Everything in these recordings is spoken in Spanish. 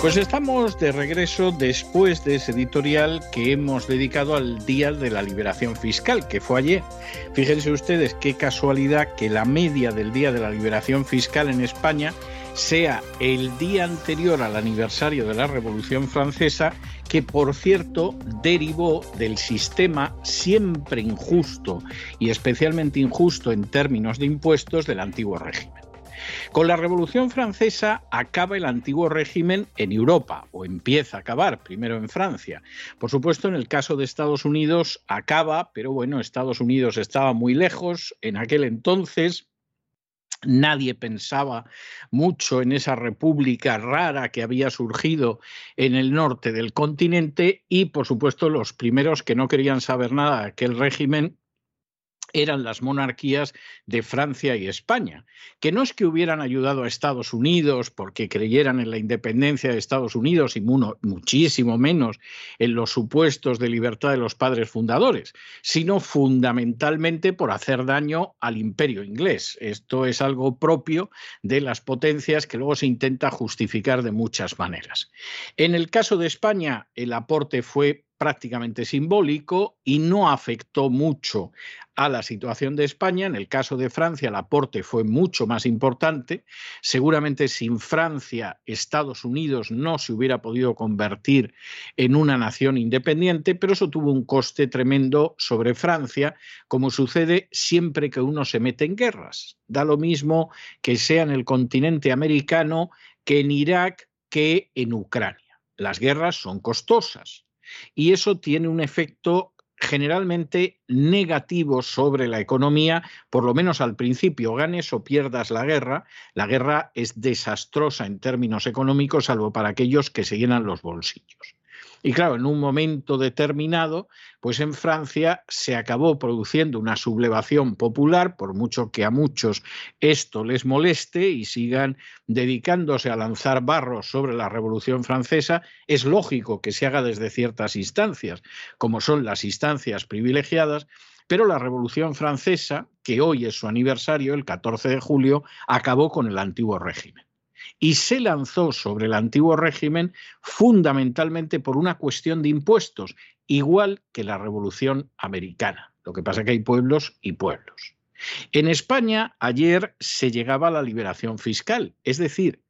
Pues estamos de regreso después de ese editorial que hemos dedicado al Día de la Liberación Fiscal, que fue ayer. Fíjense ustedes qué casualidad que la media del Día de la Liberación Fiscal en España sea el día anterior al aniversario de la Revolución Francesa, que por cierto derivó del sistema siempre injusto y especialmente injusto en términos de impuestos del antiguo régimen. Con la Revolución Francesa acaba el antiguo régimen en Europa, o empieza a acabar, primero en Francia. Por supuesto, en el caso de Estados Unidos acaba, pero bueno, Estados Unidos estaba muy lejos en aquel entonces. Nadie pensaba mucho en esa república rara que había surgido en el norte del continente y, por supuesto, los primeros que no querían saber nada de aquel régimen eran las monarquías de Francia y España, que no es que hubieran ayudado a Estados Unidos porque creyeran en la independencia de Estados Unidos y muchísimo menos en los supuestos de libertad de los padres fundadores, sino fundamentalmente por hacer daño al imperio inglés. Esto es algo propio de las potencias que luego se intenta justificar de muchas maneras. En el caso de España, el aporte fue prácticamente simbólico y no afectó mucho a la situación de España. En el caso de Francia, el aporte fue mucho más importante. Seguramente sin Francia, Estados Unidos no se hubiera podido convertir en una nación independiente, pero eso tuvo un coste tremendo sobre Francia, como sucede siempre que uno se mete en guerras. Da lo mismo que sea en el continente americano que en Irak que en Ucrania. Las guerras son costosas y eso tiene un efecto generalmente negativo sobre la economía, por lo menos al principio, ganes o pierdas la guerra. La guerra es desastrosa en términos económicos, salvo para aquellos que se llenan los bolsillos. Y claro, en un momento determinado, pues en Francia se acabó produciendo una sublevación popular, por mucho que a muchos esto les moleste y sigan dedicándose a lanzar barros sobre la Revolución Francesa, es lógico que se haga desde ciertas instancias, como son las instancias privilegiadas, pero la Revolución Francesa, que hoy es su aniversario, el 14 de julio, acabó con el antiguo régimen y se lanzó sobre el antiguo régimen fundamentalmente por una cuestión de impuestos, igual que la Revolución Americana. Lo que pasa es que hay pueblos y pueblos. En España ayer se llegaba a la liberación fiscal, es decir,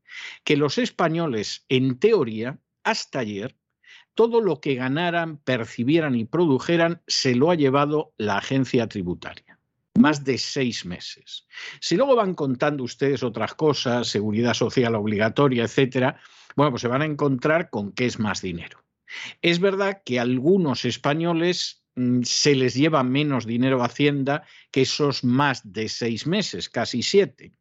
que los españoles, en teoría, hasta ayer, todo lo que ganaran, percibieran y produjeran se lo ha llevado la agencia tributaria más de seis meses. Si luego van contando ustedes otras cosas, seguridad social obligatoria, etcétera, bueno, pues se van a encontrar con qué es más dinero. Es verdad que a algunos españoles mm, se les lleva menos dinero a Hacienda que esos más de seis meses, casi siete.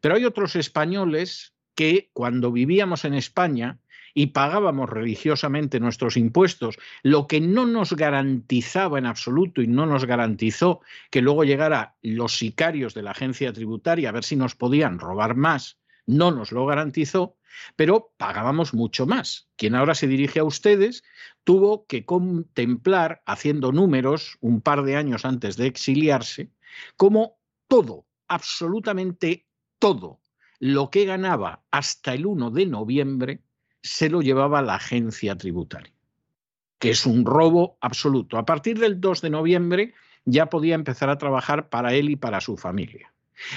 Pero hay otros españoles que cuando vivíamos en España y pagábamos religiosamente nuestros impuestos, lo que no nos garantizaba en absoluto y no nos garantizó que luego llegara los sicarios de la agencia tributaria a ver si nos podían robar más, no nos lo garantizó, pero pagábamos mucho más. Quien ahora se dirige a ustedes tuvo que contemplar, haciendo números un par de años antes de exiliarse, como todo, absolutamente todo, lo que ganaba hasta el 1 de noviembre se lo llevaba la agencia tributaria, que es un robo absoluto. A partir del 2 de noviembre ya podía empezar a trabajar para él y para su familia.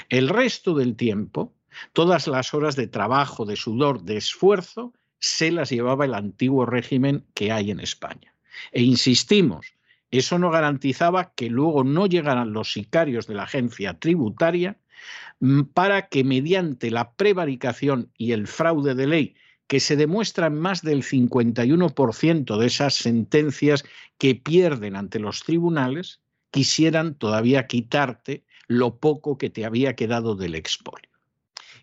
El resto del tiempo, todas las horas de trabajo, de sudor, de esfuerzo, se las llevaba el antiguo régimen que hay en España. E insistimos, eso no garantizaba que luego no llegaran los sicarios de la agencia tributaria mm, para que mediante la prevaricación y el fraude de ley que se demuestra en más del 51% de esas sentencias que pierden ante los tribunales, quisieran todavía quitarte lo poco que te había quedado del expolio.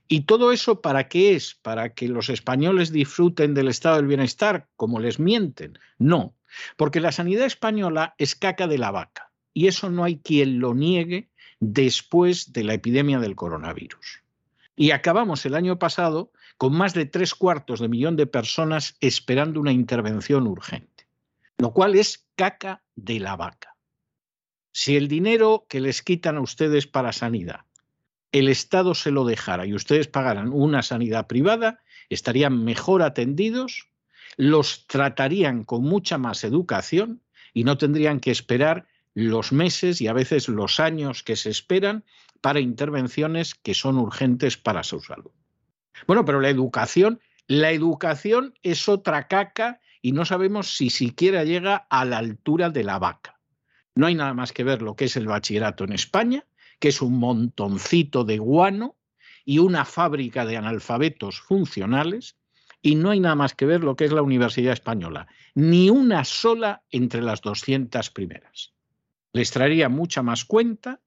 ¿Y todo eso para qué es? ¿Para que los españoles disfruten del estado del bienestar como les mienten? No, Porque la sanidad española es caca de la vaca. Y eso no hay quien lo niegue después de la epidemia del coronavirus. Y acabamos el año pasado con más de tres cuartos de millón de personas esperando una intervención urgente, lo cual es caca de la vaca. Si el dinero que les quitan a ustedes para sanidad, el Estado se lo dejara y ustedes pagaran una sanidad privada, estarían mejor atendidos, los tratarían con mucha más educación y no tendrían que esperar los meses y a veces los años que se esperan para intervenciones que son urgentes para su salud. Bueno, pero la educación, la educación es otra caca y no sabemos si siquiera llega a la altura de la vaca. No hay nada más que ver lo que es el bachillerato en España, que es un montoncito de guano y una fábrica de analfabetos funcionales, y no hay nada más que ver lo que es la Universidad Española, ni una sola entre las 200 primeras. Les traería mucha más cuenta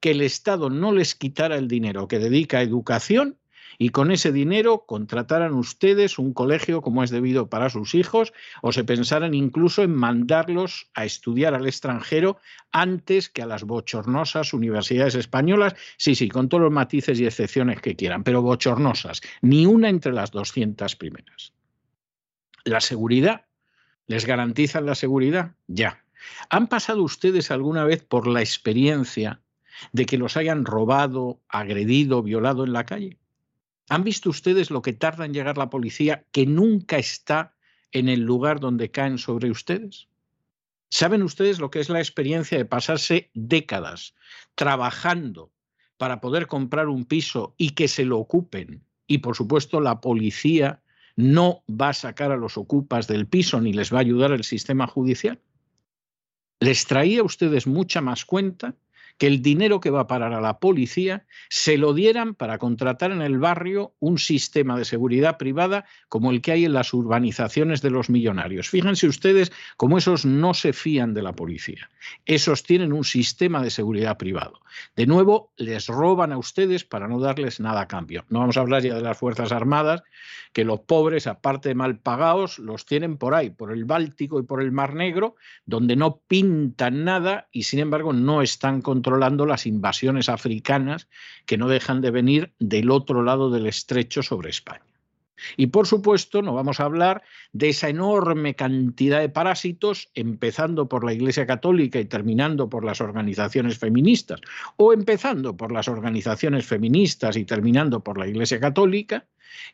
que el Estado no les quitara el dinero que dedica a educación y con ese dinero contrataran ustedes un colegio como es debido para sus hijos o se pensaran incluso en mandarlos a estudiar al extranjero antes que a las bochornosas universidades españolas. Sí, sí, con todos los matices y excepciones que quieran, pero bochornosas, ni una entre las 200 primeras. La seguridad, ¿les garantizan la seguridad? Ya. ¿Han pasado ustedes alguna vez por la experiencia de que los hayan robado, agredido, violado en la calle? ¿Han visto ustedes lo que tarda en llegar la policía que nunca está en el lugar donde caen sobre ustedes? ¿Saben ustedes lo que es la experiencia de pasarse décadas trabajando para poder comprar un piso y que se lo ocupen? Y por supuesto la policía no va a sacar a los ocupas del piso ni les va a ayudar el sistema judicial. ¿Les traía a ustedes mucha más cuenta que el dinero que va a parar a la policía se lo dieran para contratar en el barrio un sistema de seguridad privada como el que hay en las urbanizaciones de los millonarios. Fíjense ustedes cómo esos no se fían de la policía. Esos tienen un sistema de seguridad privado. De nuevo, les roban a ustedes para no darles nada a cambio. No vamos a hablar ya de las Fuerzas Armadas, que los pobres, aparte de mal pagados, los tienen por ahí, por el Báltico y por el Mar Negro, donde no pintan nada y sin embargo no están controlados controlando las invasiones africanas que no dejan de venir del otro lado del estrecho sobre España. Y por supuesto, no vamos a hablar de esa enorme cantidad de parásitos, empezando por la Iglesia Católica y terminando por las organizaciones feministas, o empezando por las organizaciones feministas y terminando por la Iglesia Católica,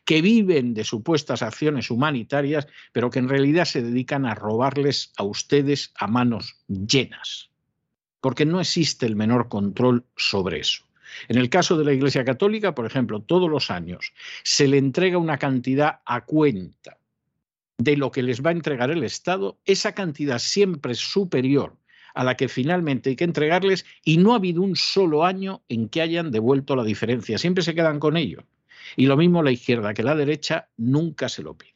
que viven de supuestas acciones humanitarias, pero que en realidad se dedican a robarles a ustedes a manos llenas porque no existe el menor control sobre eso. En el caso de la Iglesia Católica, por ejemplo, todos los años se le entrega una cantidad a cuenta de lo que les va a entregar el Estado, esa cantidad siempre es superior a la que finalmente hay que entregarles y no ha habido un solo año en que hayan devuelto la diferencia, siempre se quedan con ello. Y lo mismo la izquierda que la derecha nunca se lo pide.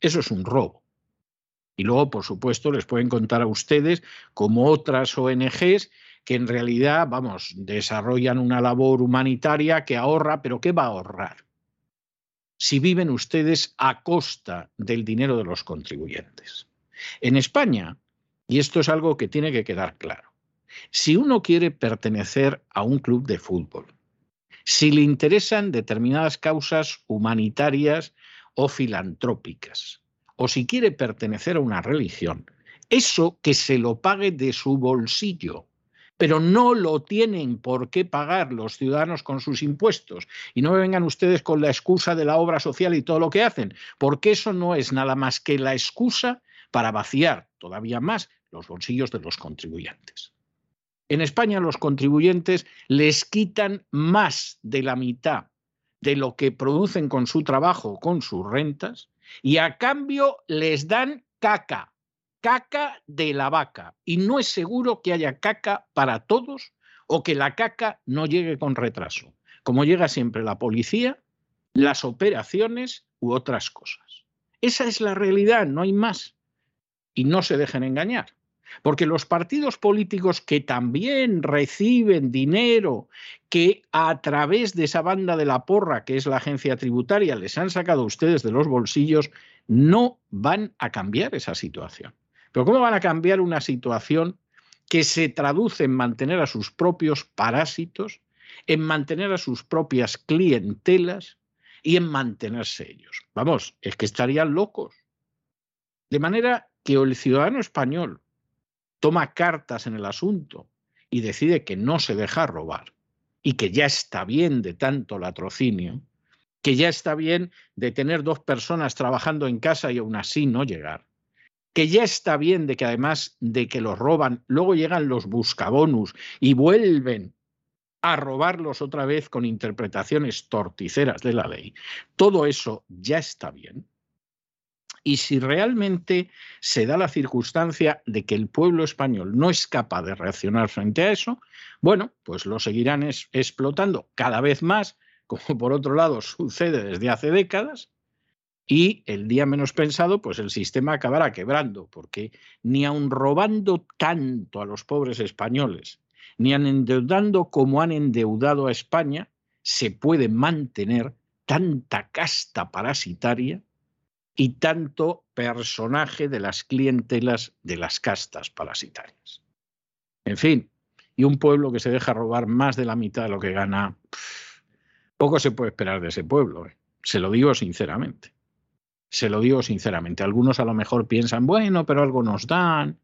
Eso es un robo. Y luego, por supuesto, les pueden contar a ustedes como otras ONGs que en realidad, vamos, desarrollan una labor humanitaria que ahorra, pero ¿qué va a ahorrar? Si viven ustedes a costa del dinero de los contribuyentes. En España, y esto es algo que tiene que quedar claro, si uno quiere pertenecer a un club de fútbol, si le interesan determinadas causas humanitarias o filantrópicas, o si quiere pertenecer a una religión, eso que se lo pague de su bolsillo, pero no lo tienen por qué pagar los ciudadanos con sus impuestos. Y no me vengan ustedes con la excusa de la obra social y todo lo que hacen, porque eso no es nada más que la excusa para vaciar todavía más los bolsillos de los contribuyentes. En España los contribuyentes les quitan más de la mitad de lo que producen con su trabajo, con sus rentas, y a cambio les dan caca, caca de la vaca. Y no es seguro que haya caca para todos o que la caca no llegue con retraso, como llega siempre la policía, las operaciones u otras cosas. Esa es la realidad, no hay más. Y no se dejen engañar. Porque los partidos políticos que también reciben dinero, que a través de esa banda de la porra, que es la agencia tributaria, les han sacado a ustedes de los bolsillos, no van a cambiar esa situación. Pero ¿cómo van a cambiar una situación que se traduce en mantener a sus propios parásitos, en mantener a sus propias clientelas y en mantenerse ellos? Vamos, es que estarían locos. De manera que el ciudadano español toma cartas en el asunto y decide que no se deja robar y que ya está bien de tanto latrocinio, que ya está bien de tener dos personas trabajando en casa y aún así no llegar, que ya está bien de que además de que los roban, luego llegan los buscabonus y vuelven a robarlos otra vez con interpretaciones torticeras de la ley. Todo eso ya está bien. Y si realmente se da la circunstancia de que el pueblo español no es capaz de reaccionar frente a eso, bueno, pues lo seguirán explotando cada vez más, como por otro lado sucede desde hace décadas, y el día menos pensado, pues el sistema acabará quebrando, porque ni aun robando tanto a los pobres españoles, ni aun endeudando como han endeudado a España, se puede mantener tanta casta parasitaria y tanto personaje de las clientelas de las castas parasitarias. En fin, y un pueblo que se deja robar más de la mitad de lo que gana, poco se puede esperar de ese pueblo, ¿eh? se lo digo sinceramente. Se lo digo sinceramente. Algunos a lo mejor piensan, bueno, pero algo nos dan,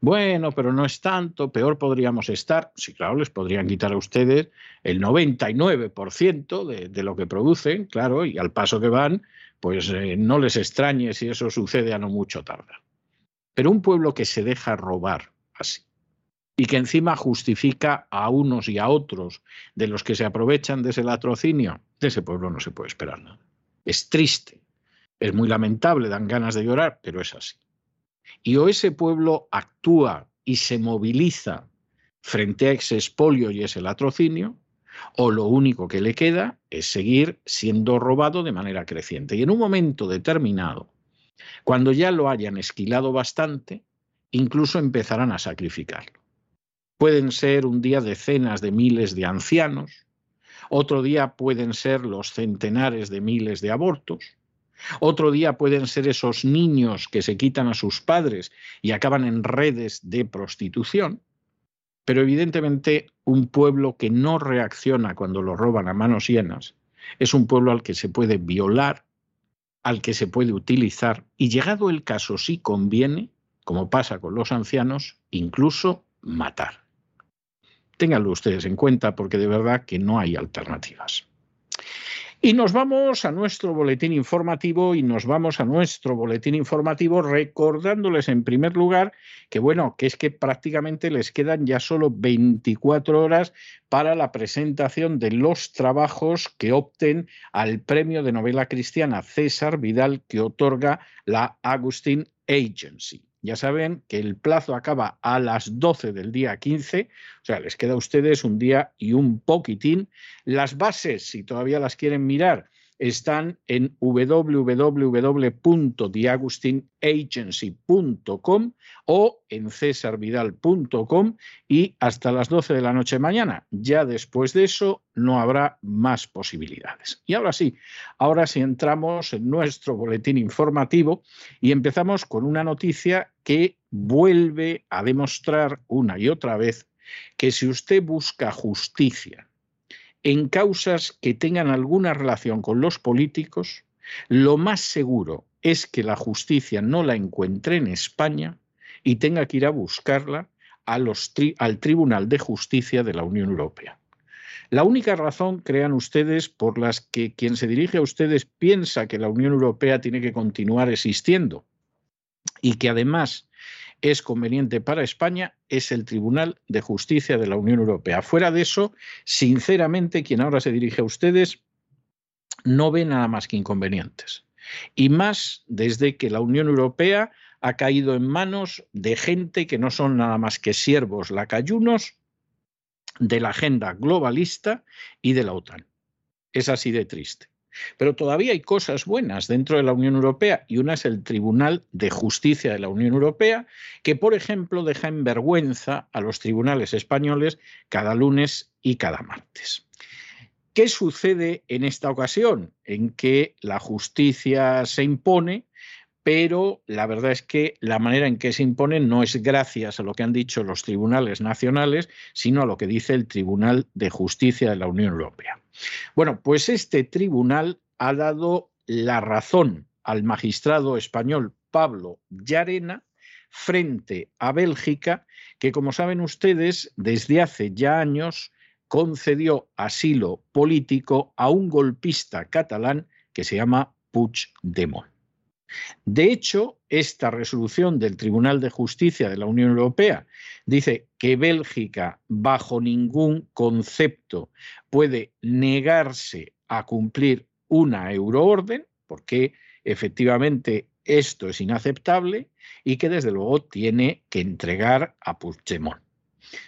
bueno, pero no es tanto, peor podríamos estar. Sí, claro, les podrían quitar a ustedes el 99% de, de lo que producen, claro, y al paso que van, pues eh, no les extrañe si eso sucede a no mucho tarda. Pero un pueblo que se deja robar así y que encima justifica a unos y a otros de los que se aprovechan de ese latrocinio, de ese pueblo no se puede esperar nada. Es triste, es muy lamentable, dan ganas de llorar, pero es así. Y o ese pueblo actúa y se moviliza frente a ese expolio y ese latrocinio, o lo único que le queda es seguir siendo robado de manera creciente. Y en un momento determinado, cuando ya lo hayan esquilado bastante, incluso empezarán a sacrificarlo. Pueden ser un día decenas de miles de ancianos, otro día pueden ser los centenares de miles de abortos, otro día pueden ser esos niños que se quitan a sus padres y acaban en redes de prostitución, pero evidentemente un pueblo que no reacciona cuando lo roban a manos llenas es un pueblo al que se puede violar, al que se puede utilizar y llegado el caso, si conviene, como pasa con los ancianos, incluso matar. Ténganlo ustedes en cuenta porque de verdad que no hay alternativas. Y nos vamos a nuestro boletín informativo y nos vamos a nuestro boletín informativo recordándoles en primer lugar que bueno, que es que prácticamente les quedan ya solo 24 horas para la presentación de los trabajos que opten al premio de novela cristiana César Vidal que otorga la Agustín Agency. Ya saben que el plazo acaba a las 12 del día 15, o sea, les queda a ustedes un día y un poquitín. Las bases, si todavía las quieren mirar, están en www.diagustinagency.com o en cesarvidal.com y hasta las 12 de la noche mañana. Ya después de eso no habrá más posibilidades. Y ahora sí, ahora sí entramos en nuestro boletín informativo y empezamos con una noticia que vuelve a demostrar una y otra vez que si usted busca justicia, en causas que tengan alguna relación con los políticos, lo más seguro es que la justicia no la encuentre en España y tenga que ir a buscarla al Tribunal de Justicia de la Unión Europea. La única razón, crean ustedes, por las que quien se dirige a ustedes piensa que la Unión Europea tiene que continuar existiendo y que además es conveniente para España es el Tribunal de Justicia de la Unión Europea. Fuera de eso, sinceramente, quien ahora se dirige a ustedes no ve nada más que inconvenientes. Y más desde que la Unión Europea ha caído en manos de gente que no son nada más que siervos lacayunos de la agenda globalista y de la OTAN. Es así de triste. Pero todavía hay cosas buenas dentro de la Unión Europea y una es el Tribunal de Justicia de la Unión Europea, que por ejemplo deja en vergüenza a los tribunales españoles cada lunes y cada martes. ¿Qué sucede en esta ocasión? En que la justicia se impone pero la verdad es que la manera en que se impone no es gracias a lo que han dicho los tribunales nacionales, sino a lo que dice el Tribunal de Justicia de la Unión Europea. Bueno, pues este tribunal ha dado la razón al magistrado español Pablo Llarena frente a Bélgica, que como saben ustedes, desde hace ya años concedió asilo político a un golpista catalán que se llama Puigdemont. De hecho, esta resolución del Tribunal de Justicia de la Unión Europea dice que Bélgica bajo ningún concepto puede negarse a cumplir una euroorden, porque efectivamente esto es inaceptable y que desde luego tiene que entregar a Puigdemont.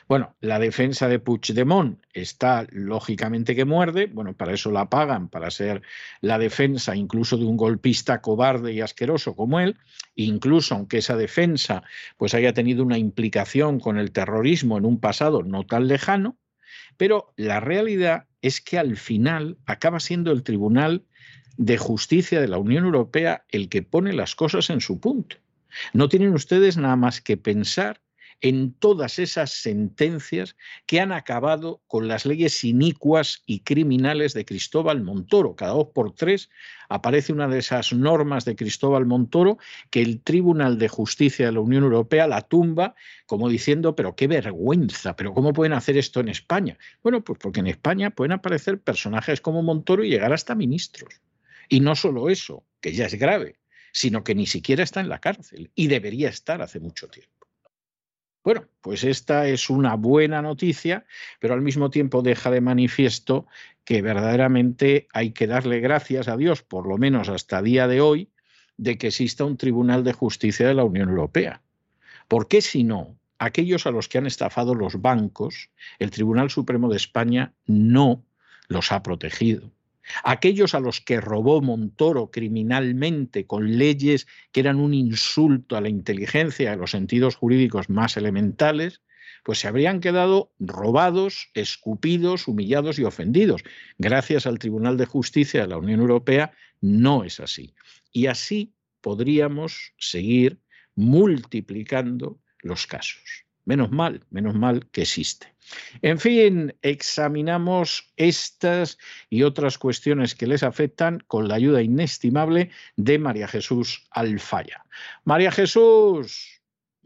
Bueno, la defensa de Puigdemont está lógicamente que muerde, bueno, para eso la pagan, para ser la defensa incluso de un golpista cobarde y asqueroso como él, incluso aunque esa defensa pues haya tenido una implicación con el terrorismo en un pasado no tan lejano, pero la realidad es que al final acaba siendo el Tribunal de Justicia de la Unión Europea el que pone las cosas en su punto. No tienen ustedes nada más que pensar en todas esas sentencias que han acabado con las leyes inicuas y criminales de Cristóbal Montoro. Cada dos por tres aparece una de esas normas de Cristóbal Montoro que el Tribunal de Justicia de la Unión Europea la tumba como diciendo, pero qué vergüenza, pero ¿cómo pueden hacer esto en España? Bueno, pues porque en España pueden aparecer personajes como Montoro y llegar hasta ministros. Y no solo eso, que ya es grave, sino que ni siquiera está en la cárcel y debería estar hace mucho tiempo. Bueno, pues esta es una buena noticia, pero al mismo tiempo deja de manifiesto que verdaderamente hay que darle gracias a Dios, por lo menos hasta día de hoy, de que exista un Tribunal de Justicia de la Unión Europea. Porque si no, aquellos a los que han estafado los bancos, el Tribunal Supremo de España no los ha protegido aquellos a los que robó Montoro criminalmente con leyes que eran un insulto a la inteligencia, a los sentidos jurídicos más elementales, pues se habrían quedado robados, escupidos, humillados y ofendidos. Gracias al Tribunal de Justicia de la Unión Europea no es así. Y así podríamos seguir multiplicando los casos. Menos mal, menos mal que existe. En fin, examinamos estas y otras cuestiones que les afectan con la ayuda inestimable de María Jesús Alfaya. María Jesús,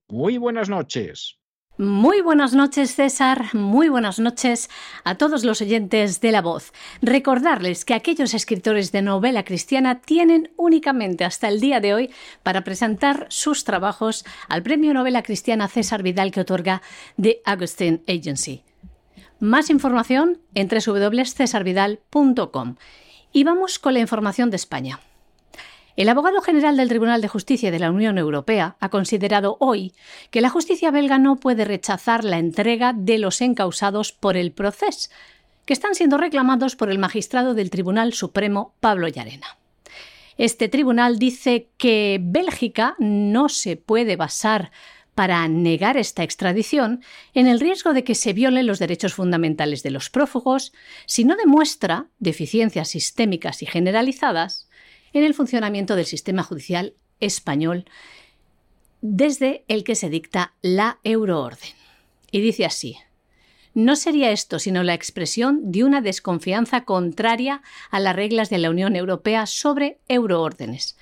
muy buenas noches. Muy buenas noches, César. Muy buenas noches a todos los oyentes de La Voz. Recordarles que aquellos escritores de novela cristiana tienen únicamente hasta el día de hoy para presentar sus trabajos al Premio Novela Cristiana César Vidal que otorga The Augustine Agency. Más información en www.cesarvidal.com. Y vamos con la información de España. El abogado general del Tribunal de Justicia de la Unión Europea ha considerado hoy que la justicia belga no puede rechazar la entrega de los encausados por el proceso, que están siendo reclamados por el magistrado del Tribunal Supremo Pablo Llarena. Este tribunal dice que Bélgica no se puede basar para negar esta extradición en el riesgo de que se violen los derechos fundamentales de los prófugos si no demuestra deficiencias sistémicas y generalizadas en el funcionamiento del sistema judicial español desde el que se dicta la euroorden. Y dice así, no sería esto sino la expresión de una desconfianza contraria a las reglas de la Unión Europea sobre euroórdenes.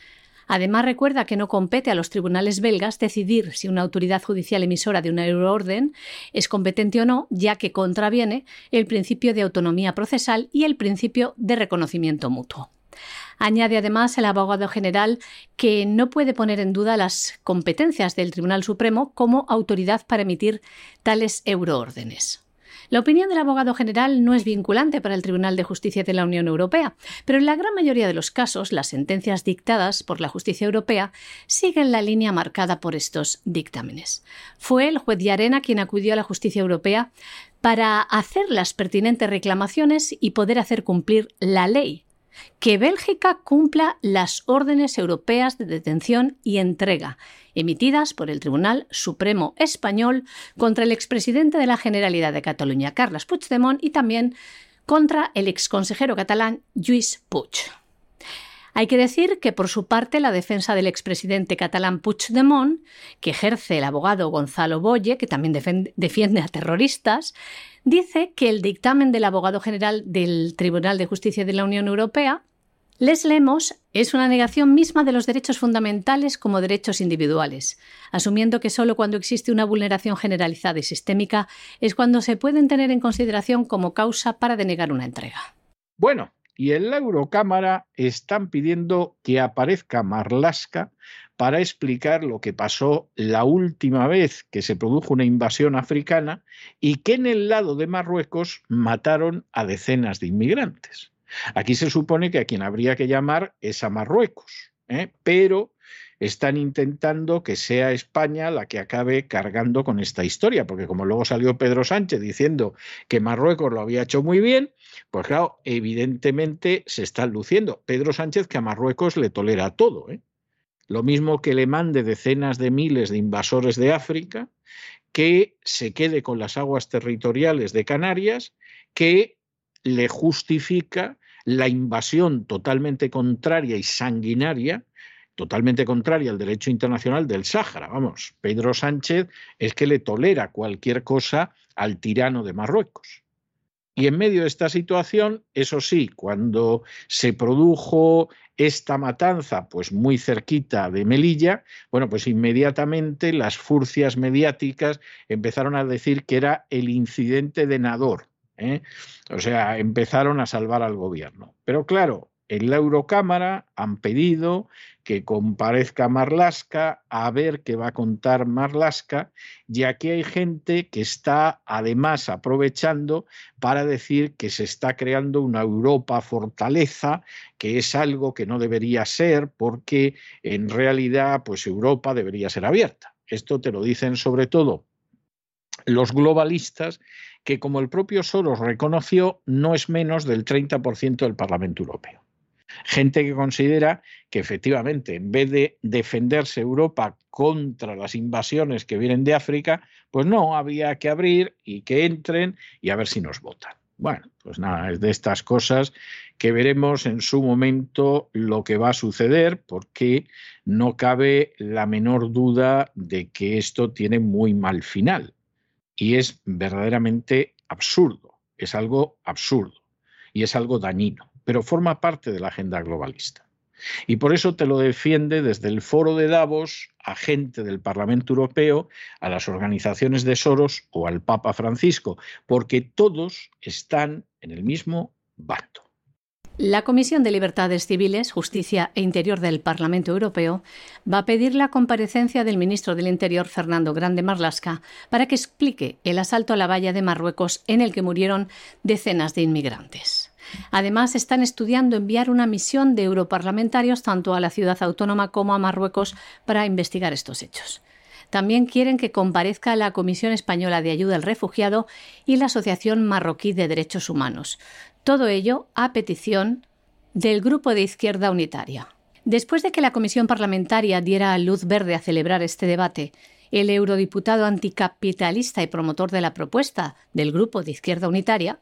Además, recuerda que no compete a los tribunales belgas decidir si una autoridad judicial emisora de una euroorden es competente o no, ya que contraviene el principio de autonomía procesal y el principio de reconocimiento mutuo. Añade además el abogado general que no puede poner en duda las competencias del Tribunal Supremo como autoridad para emitir tales euroórdenes. La opinión del abogado general no es vinculante para el Tribunal de Justicia de la Unión Europea, pero en la gran mayoría de los casos las sentencias dictadas por la justicia europea siguen la línea marcada por estos dictámenes. Fue el juez de Arena quien acudió a la justicia europea para hacer las pertinentes reclamaciones y poder hacer cumplir la ley que Bélgica cumpla las órdenes europeas de detención y entrega emitidas por el Tribunal Supremo Español contra el expresidente de la Generalidad de Cataluña, Carles Puigdemont, y también contra el exconsejero catalán Lluís Puig. Hay que decir que, por su parte, la defensa del expresidente catalán Puigdemont, que ejerce el abogado Gonzalo Boye, que también defiende a terroristas, dice que el dictamen del abogado general del Tribunal de Justicia de la Unión Europea les leemos es una negación misma de los derechos fundamentales como derechos individuales, asumiendo que solo cuando existe una vulneración generalizada y sistémica es cuando se pueden tener en consideración como causa para denegar una entrega. Bueno, y en la Eurocámara están pidiendo que aparezca Marlaska para explicar lo que pasó la última vez que se produjo una invasión africana y que en el lado de Marruecos mataron a decenas de inmigrantes. Aquí se supone que a quien habría que llamar es a Marruecos, ¿eh? pero están intentando que sea España la que acabe cargando con esta historia, porque como luego salió Pedro Sánchez diciendo que Marruecos lo había hecho muy bien, pues claro, evidentemente se está luciendo. Pedro Sánchez que a Marruecos le tolera todo, ¿eh? lo mismo que le mande decenas de miles de invasores de África, que se quede con las aguas territoriales de Canarias, que le justifica la invasión totalmente contraria y sanguinaria, totalmente contraria al derecho internacional del Sáhara. Vamos, Pedro Sánchez es que le tolera cualquier cosa al tirano de Marruecos. Y en medio de esta situación, eso sí, cuando se produjo esta matanza, pues muy cerquita de Melilla, bueno, pues inmediatamente las furcias mediáticas empezaron a decir que era el incidente de Nador, ¿eh? O sea, empezaron a salvar al gobierno. Pero claro, en la Eurocámara han pedido que comparezca Marlasca a ver qué va a contar Marlasca, ya que hay gente que está además aprovechando para decir que se está creando una Europa fortaleza, que es algo que no debería ser, porque en realidad pues Europa debería ser abierta. Esto te lo dicen sobre todo los globalistas que, como el propio Soros reconoció, no es menos del 30% del Parlamento Europeo. Gente que considera que efectivamente, en vez de defenderse Europa contra las invasiones que vienen de África, pues no, había que abrir y que entren y a ver si nos votan. Bueno, pues nada, es de estas cosas que veremos en su momento lo que va a suceder, porque no cabe la menor duda de que esto tiene muy mal final y es verdaderamente absurdo, es algo absurdo y es algo dañino, pero forma parte de la agenda globalista. Y por eso te lo defiende desde el foro de Davos a gente del Parlamento Europeo, a las organizaciones de Soros o al Papa Francisco, porque todos están en el mismo bando. La Comisión de Libertades Civiles, Justicia e Interior del Parlamento Europeo va a pedir la comparecencia del ministro del Interior, Fernando Grande Marlasca, para que explique el asalto a la valla de Marruecos en el que murieron decenas de inmigrantes. Además, están estudiando enviar una misión de europarlamentarios tanto a la ciudad autónoma como a Marruecos para investigar estos hechos. También quieren que comparezca la Comisión Española de Ayuda al Refugiado y la Asociación Marroquí de Derechos Humanos. Todo ello a petición del Grupo de Izquierda Unitaria. Después de que la Comisión Parlamentaria diera luz verde a celebrar este debate, el eurodiputado anticapitalista y promotor de la propuesta del Grupo de Izquierda Unitaria,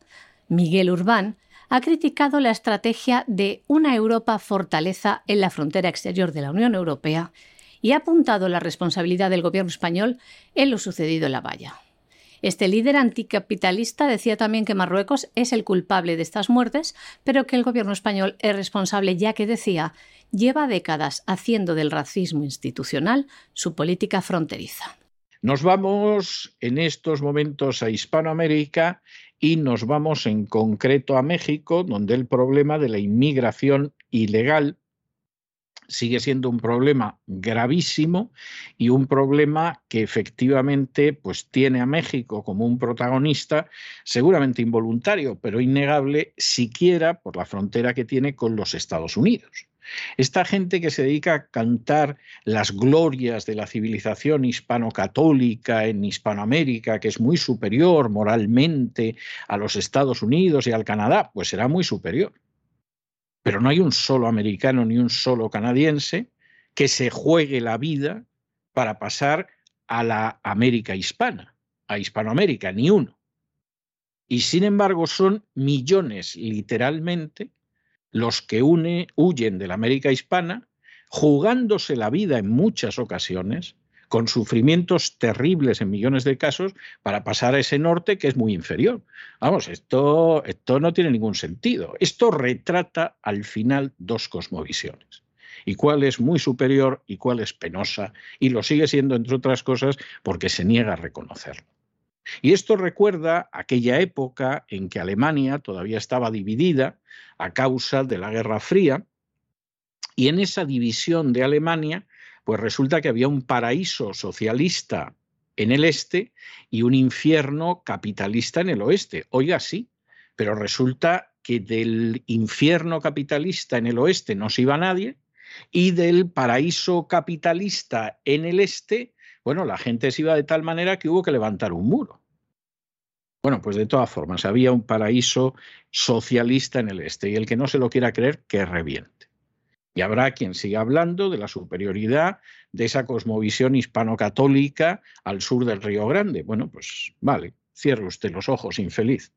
Miguel Urbán, ha criticado la estrategia de una Europa fortaleza en la frontera exterior de la Unión Europea y ha apuntado la responsabilidad del gobierno español en lo sucedido en la valla. Este líder anticapitalista decía también que Marruecos es el culpable de estas muertes, pero que el gobierno español es responsable ya que decía lleva décadas haciendo del racismo institucional su política fronteriza. Nos vamos en estos momentos a Hispanoamérica y nos vamos en concreto a México, donde el problema de la inmigración ilegal sigue siendo un problema gravísimo y un problema que efectivamente pues tiene a México como un protagonista seguramente involuntario, pero innegable siquiera por la frontera que tiene con los Estados Unidos. Esta gente que se dedica a cantar las glorias de la civilización hispano-católica en Hispanoamérica, que es muy superior moralmente a los Estados Unidos y al Canadá, pues será muy superior. Pero no hay un solo americano ni un solo canadiense que se juegue la vida para pasar a la América hispana, a Hispanoamérica, ni uno. Y sin embargo son millones, literalmente, los que huyen de la América hispana, jugándose la vida en muchas ocasiones, con sufrimientos terribles en millones de casos, para pasar a ese norte que es muy inferior. Vamos, esto, esto no tiene ningún sentido. Esto retrata al final dos cosmovisiones. Y cuál es muy superior y cuál es penosa, y lo sigue siendo, entre otras cosas, porque se niega a reconocerlo. Y esto recuerda aquella época en que Alemania todavía estaba dividida a causa de la Guerra Fría, y en esa división de Alemania, pues resulta que había un paraíso socialista en el este y un infierno capitalista en el oeste. Oiga, sí, pero resulta que del infierno capitalista en el oeste no se iba nadie y del paraíso capitalista en el este bueno, la gente se iba de tal manera que hubo que levantar un muro. Bueno, pues de todas formas, había un paraíso socialista en el este y el que no se lo quiera creer, que reviente. Y habrá quien siga hablando de la superioridad de esa cosmovisión hispano-católica al sur del Río Grande. Bueno, pues vale, cierre usted los ojos, infeliz.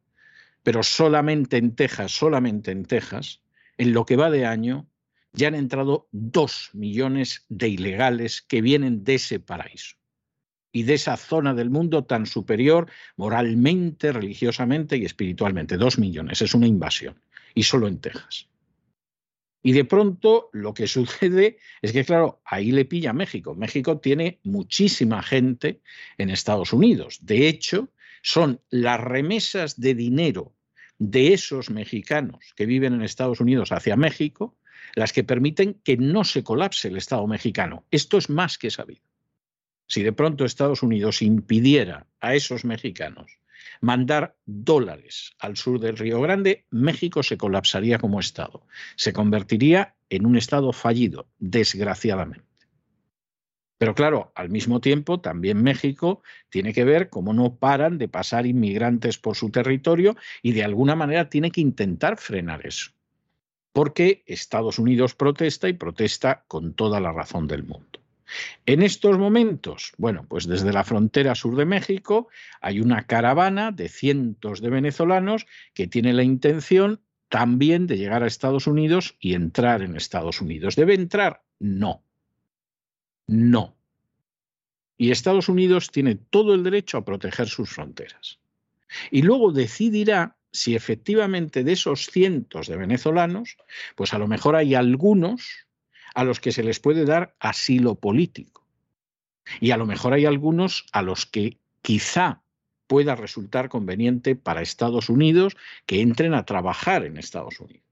Pero solamente en Texas, solamente en Texas, en lo que va de año, ya han entrado dos millones de ilegales que vienen de ese paraíso y de esa zona del mundo tan superior moralmente, religiosamente y espiritualmente. Dos millones, es una invasión, y solo en Texas. Y de pronto lo que sucede es que, claro, ahí le pilla México. México tiene muchísima gente en Estados Unidos. De hecho, son las remesas de dinero de esos mexicanos que viven en Estados Unidos hacia México las que permiten que no se colapse el Estado mexicano. Esto es más que sabido. Si de pronto Estados Unidos impidiera a esos mexicanos mandar dólares al sur del Río Grande, México se colapsaría como Estado. Se convertiría en un Estado fallido, desgraciadamente. Pero claro, al mismo tiempo, también México tiene que ver cómo no paran de pasar inmigrantes por su territorio y de alguna manera tiene que intentar frenar eso porque Estados Unidos protesta y protesta con toda la razón del mundo. En estos momentos, bueno, pues desde la frontera sur de México hay una caravana de cientos de venezolanos que tiene la intención también de llegar a Estados Unidos y entrar en Estados Unidos. ¿Debe entrar? No. No. Y Estados Unidos tiene todo el derecho a proteger sus fronteras. Y luego decidirá si efectivamente de esos cientos de venezolanos, pues a lo mejor hay algunos a los que se les puede dar asilo político. Y a lo mejor hay algunos a los que quizá pueda resultar conveniente para Estados Unidos que entren a trabajar en Estados Unidos.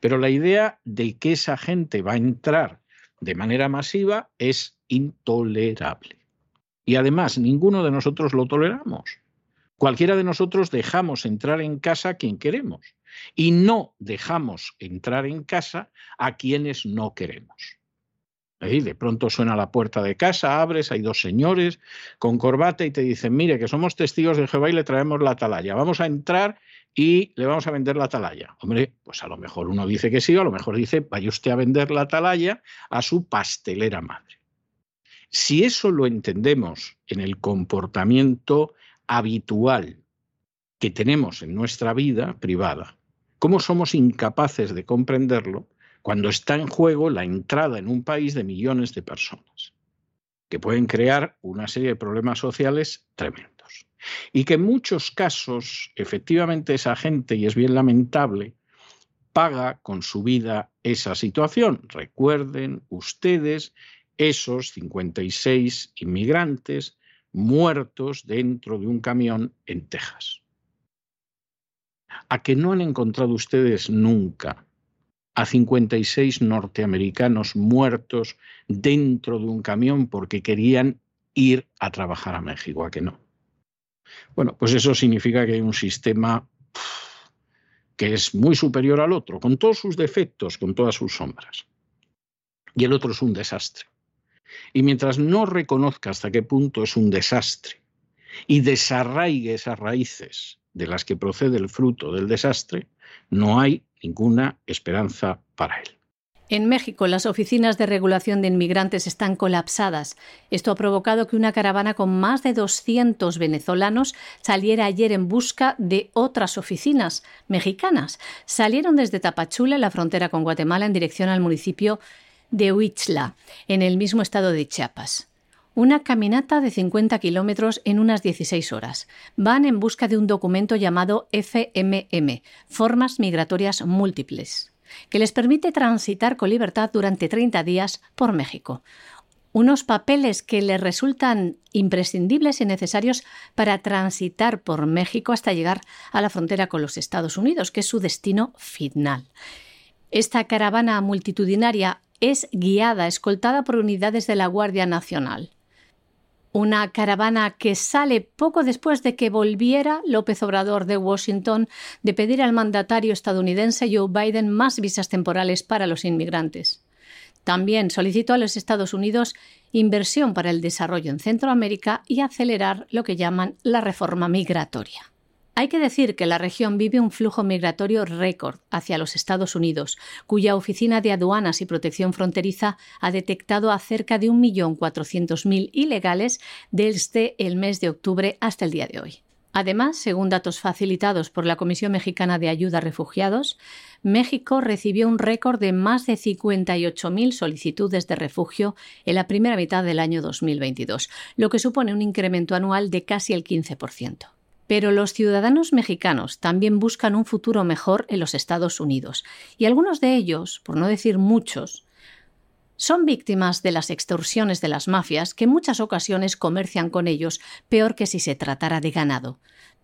Pero la idea de que esa gente va a entrar de manera masiva es intolerable. Y además, ninguno de nosotros lo toleramos. Cualquiera de nosotros dejamos entrar en casa a quien queremos y no dejamos entrar en casa a quienes no queremos. De pronto suena la puerta de casa, abres, hay dos señores con corbata y te dicen, mire, que somos testigos de Jehová y le traemos la atalaya. Vamos a entrar y le vamos a vender la atalaya. Hombre, pues a lo mejor uno dice que sí, a lo mejor dice, vaya usted a vender la atalaya a su pastelera madre. Si eso lo entendemos en el comportamiento habitual que tenemos en nuestra vida privada. ¿Cómo somos incapaces de comprenderlo cuando está en juego la entrada en un país de millones de personas, que pueden crear una serie de problemas sociales tremendos? Y que en muchos casos, efectivamente, esa gente, y es bien lamentable, paga con su vida esa situación. Recuerden ustedes esos 56 inmigrantes muertos dentro de un camión en Texas. ¿A que no han encontrado ustedes nunca a 56 norteamericanos muertos dentro de un camión porque querían ir a trabajar a México? ¿A que no? Bueno, pues eso significa que hay un sistema que es muy superior al otro, con todos sus defectos, con todas sus sombras. Y el otro es un desastre. Y mientras no reconozca hasta qué punto es un desastre y desarraigue esas raíces de las que procede el fruto del desastre, no hay ninguna esperanza para él. En México, las oficinas de regulación de inmigrantes están colapsadas. Esto ha provocado que una caravana con más de 200 venezolanos saliera ayer en busca de otras oficinas mexicanas. Salieron desde Tapachula, la frontera con Guatemala, en dirección al municipio de Huichla, en el mismo estado de Chiapas. Una caminata de 50 kilómetros en unas 16 horas. Van en busca de un documento llamado FMM, Formas Migratorias Múltiples que les permite transitar con libertad durante 30 días por México. Unos papeles que les resultan imprescindibles y necesarios para transitar por México hasta llegar a la frontera con los Estados Unidos, que es su destino final. Esta caravana multitudinaria es guiada, escoltada por unidades de la Guardia Nacional una caravana que sale poco después de que volviera López Obrador de Washington de pedir al mandatario estadounidense Joe Biden más visas temporales para los inmigrantes. También solicitó a los Estados Unidos inversión para el desarrollo en Centroamérica y acelerar lo que llaman la reforma migratoria. Hay que decir que la región vive un flujo migratorio récord hacia los Estados Unidos, cuya Oficina de Aduanas y Protección Fronteriza ha detectado a cerca de 1.400.000 ilegales desde el mes de octubre hasta el día de hoy. Además, según datos facilitados por la Comisión Mexicana de Ayuda a Refugiados, México recibió un récord de más de 58.000 solicitudes de refugio en la primera mitad del año 2022, lo que supone un incremento anual de casi el 15%. Pero los ciudadanos mexicanos también buscan un futuro mejor en los Estados Unidos, y algunos de ellos, por no decir muchos, son víctimas de las extorsiones de las mafias que en muchas ocasiones comercian con ellos peor que si se tratara de ganado.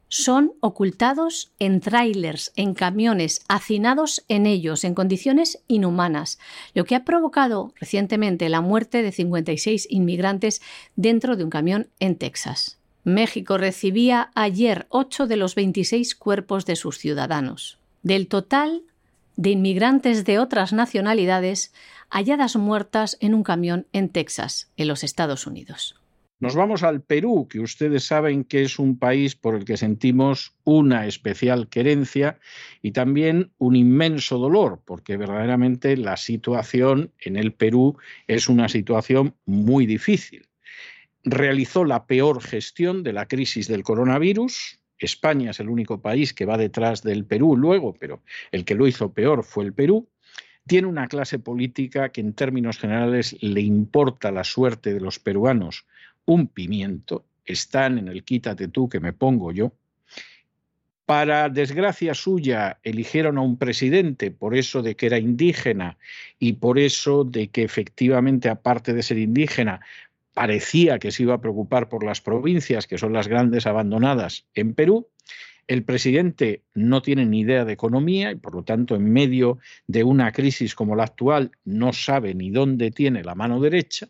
Son ocultados en trailers, en camiones, hacinados en ellos en condiciones inhumanas, lo que ha provocado recientemente la muerte de 56 inmigrantes dentro de un camión en Texas. México recibía ayer 8 de los 26 cuerpos de sus ciudadanos. Del total de inmigrantes de otras nacionalidades halladas muertas en un camión en Texas, en los Estados Unidos. Nos vamos al Perú, que ustedes saben que es un país por el que sentimos una especial querencia y también un inmenso dolor, porque verdaderamente la situación en el Perú es una situación muy difícil realizó la peor gestión de la crisis del coronavirus. España es el único país que va detrás del Perú luego, pero el que lo hizo peor fue el Perú. Tiene una clase política que en términos generales le importa la suerte de los peruanos un pimiento. Están en el quítate tú que me pongo yo. Para desgracia suya, eligieron a un presidente por eso de que era indígena y por eso de que efectivamente, aparte de ser indígena, parecía que se iba a preocupar por las provincias, que son las grandes abandonadas en Perú. El presidente no tiene ni idea de economía y, por lo tanto, en medio de una crisis como la actual, no sabe ni dónde tiene la mano derecha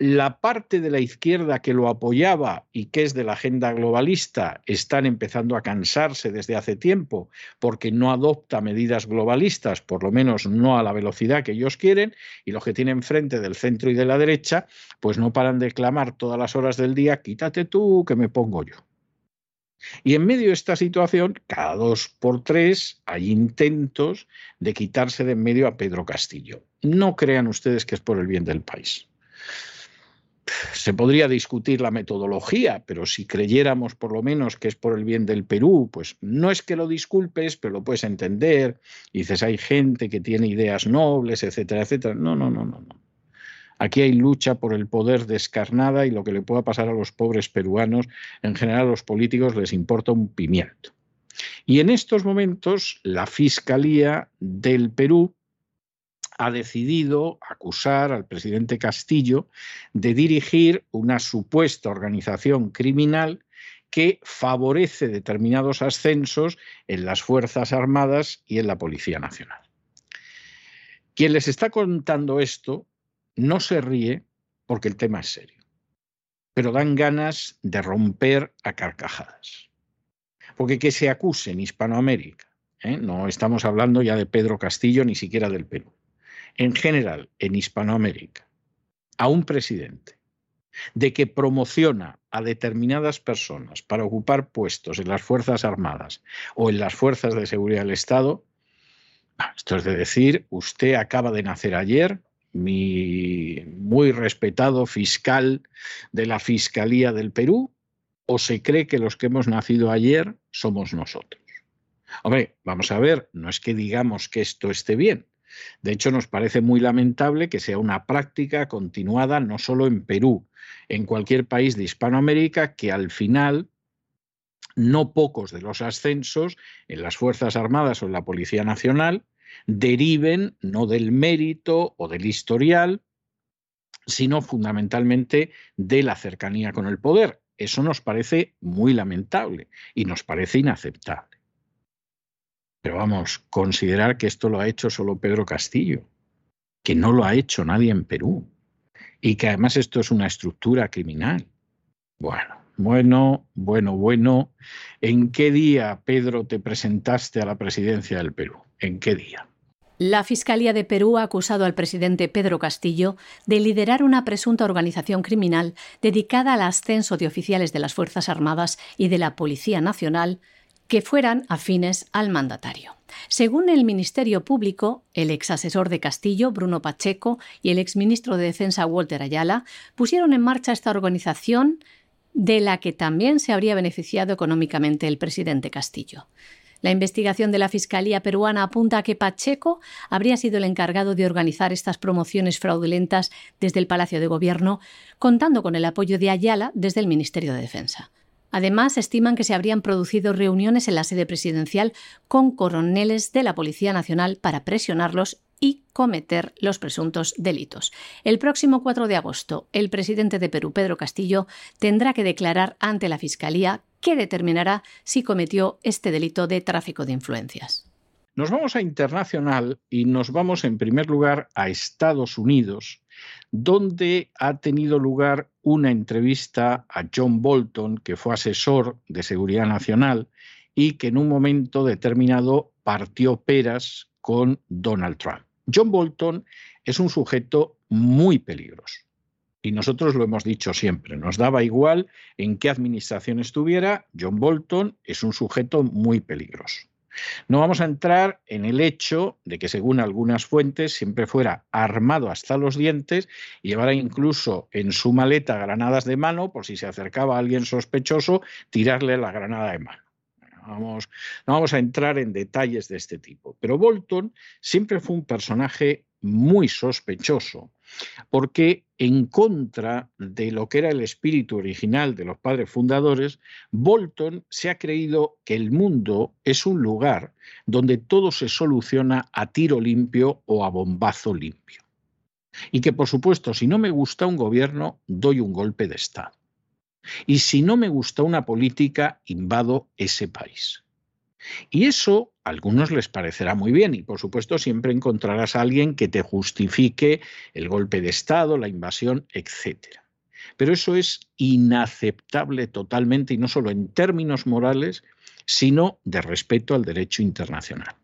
la parte de la izquierda que lo apoyaba y que es de la agenda globalista están empezando a cansarse desde hace tiempo porque no adopta medidas globalistas, por lo menos no a la velocidad que ellos quieren, y los que tienen frente del centro y de la derecha, pues no paran de clamar todas las horas del día, quítate tú que me pongo yo. Y en medio de esta situación, cada dos por tres hay intentos de quitarse de en medio a Pedro Castillo. No crean ustedes que es por el bien del país se podría discutir la metodología, pero si creyéramos por lo menos que es por el bien del Perú, pues no es que lo disculpes, pero lo puedes entender. dices, hay gente que tiene ideas nobles, etcétera, etcétera. No, no, no, no, no. Aquí hay lucha por el poder descarnada y lo que le pueda pasar a los pobres peruanos, en general a los políticos les importa un pimiento. Y en estos momentos la Fiscalía del Perú ha decidido acusar al presidente Castillo de dirigir una supuesta organización criminal que favorece determinados ascensos en las Fuerzas Armadas y en la Policía Nacional. Quien les está contando esto no se ríe porque el tema es serio, pero dan ganas de romper a carcajadas. Porque que se acuse en Hispanoamérica, ¿eh? no estamos hablando ya de Pedro Castillo ni siquiera del Perú, en general en Hispanoamérica a un presidente de que promociona a determinadas personas para ocupar puestos en las Fuerzas Armadas o en las Fuerzas de Seguridad del Estado, Esto es de decir, usted acaba de nacer ayer, mi muy respetado fiscal de la Fiscalía del Perú, o se cree que los que hemos nacido ayer somos nosotros. Hombre, vamos a ver, no es que digamos que esto esté bien. De hecho, nos parece muy lamentable que sea una práctica continuada no solo en Perú, en cualquier país de Hispanoamérica, que al final no pocos de los ascensos en las Fuerzas Armadas o en la Policía Nacional deriven no del mérito o del historial, sino fundamentalmente de la cercanía con el poder. Eso nos parece muy lamentable y nos parece inaceptable. Pero vamos, considerar que esto lo ha hecho solo Pedro Castillo, que no lo ha hecho nadie en Perú y que además esto es una estructura criminal. Bueno, bueno, bueno, bueno. ¿En qué día, Pedro, te presentaste a la presidencia del Perú? ¿En qué día? La Fiscalía de Perú ha acusado al presidente Pedro Castillo de liderar una presunta organización criminal dedicada al ascenso de oficiales de las Fuerzas Armadas y de la Policía Nacional que fueran afines al mandatario. Según el Ministerio Público, el ex asesor de Castillo, Bruno Pacheco, y el ex ministro de Defensa, Walter Ayala, pusieron en marcha esta organización de la que también se habría beneficiado económicamente el presidente Castillo. La investigación de la Fiscalía peruana apunta a que Pacheco habría sido el encargado de organizar estas promociones fraudulentas desde el Palacio de Gobierno, contando con el apoyo de Ayala desde el Ministerio de Defensa. Además, estiman que se habrían producido reuniones en la sede presidencial con coroneles de la Policía Nacional para presionarlos y cometer los presuntos delitos. El próximo 4 de agosto, el presidente de Perú, Pedro Castillo, tendrá que declarar ante la Fiscalía que determinará si cometió este delito de tráfico de influencias. Nos vamos a internacional y nos vamos en primer lugar a Estados Unidos, donde ha tenido lugar una entrevista a John Bolton, que fue asesor de Seguridad Nacional y que en un momento determinado partió peras con Donald Trump. John Bolton es un sujeto muy peligroso. Y nosotros lo hemos dicho siempre, nos daba igual en qué administración estuviera, John Bolton es un sujeto muy peligroso. No vamos a entrar en el hecho de que, según algunas fuentes, siempre fuera armado hasta los dientes y llevara incluso en su maleta granadas de mano por si se acercaba a alguien sospechoso, tirarle la granada de mano. Vamos, no vamos a entrar en detalles de este tipo. Pero Bolton siempre fue un personaje muy sospechoso, porque en contra de lo que era el espíritu original de los padres fundadores, Bolton se ha creído que el mundo es un lugar donde todo se soluciona a tiro limpio o a bombazo limpio. Y que, por supuesto, si no me gusta un gobierno, doy un golpe de Estado. Y si no me gusta una política, invado ese país. Y eso a algunos les parecerá muy bien y por supuesto siempre encontrarás a alguien que te justifique el golpe de Estado, la invasión, etc. Pero eso es inaceptable totalmente y no solo en términos morales, sino de respeto al derecho internacional.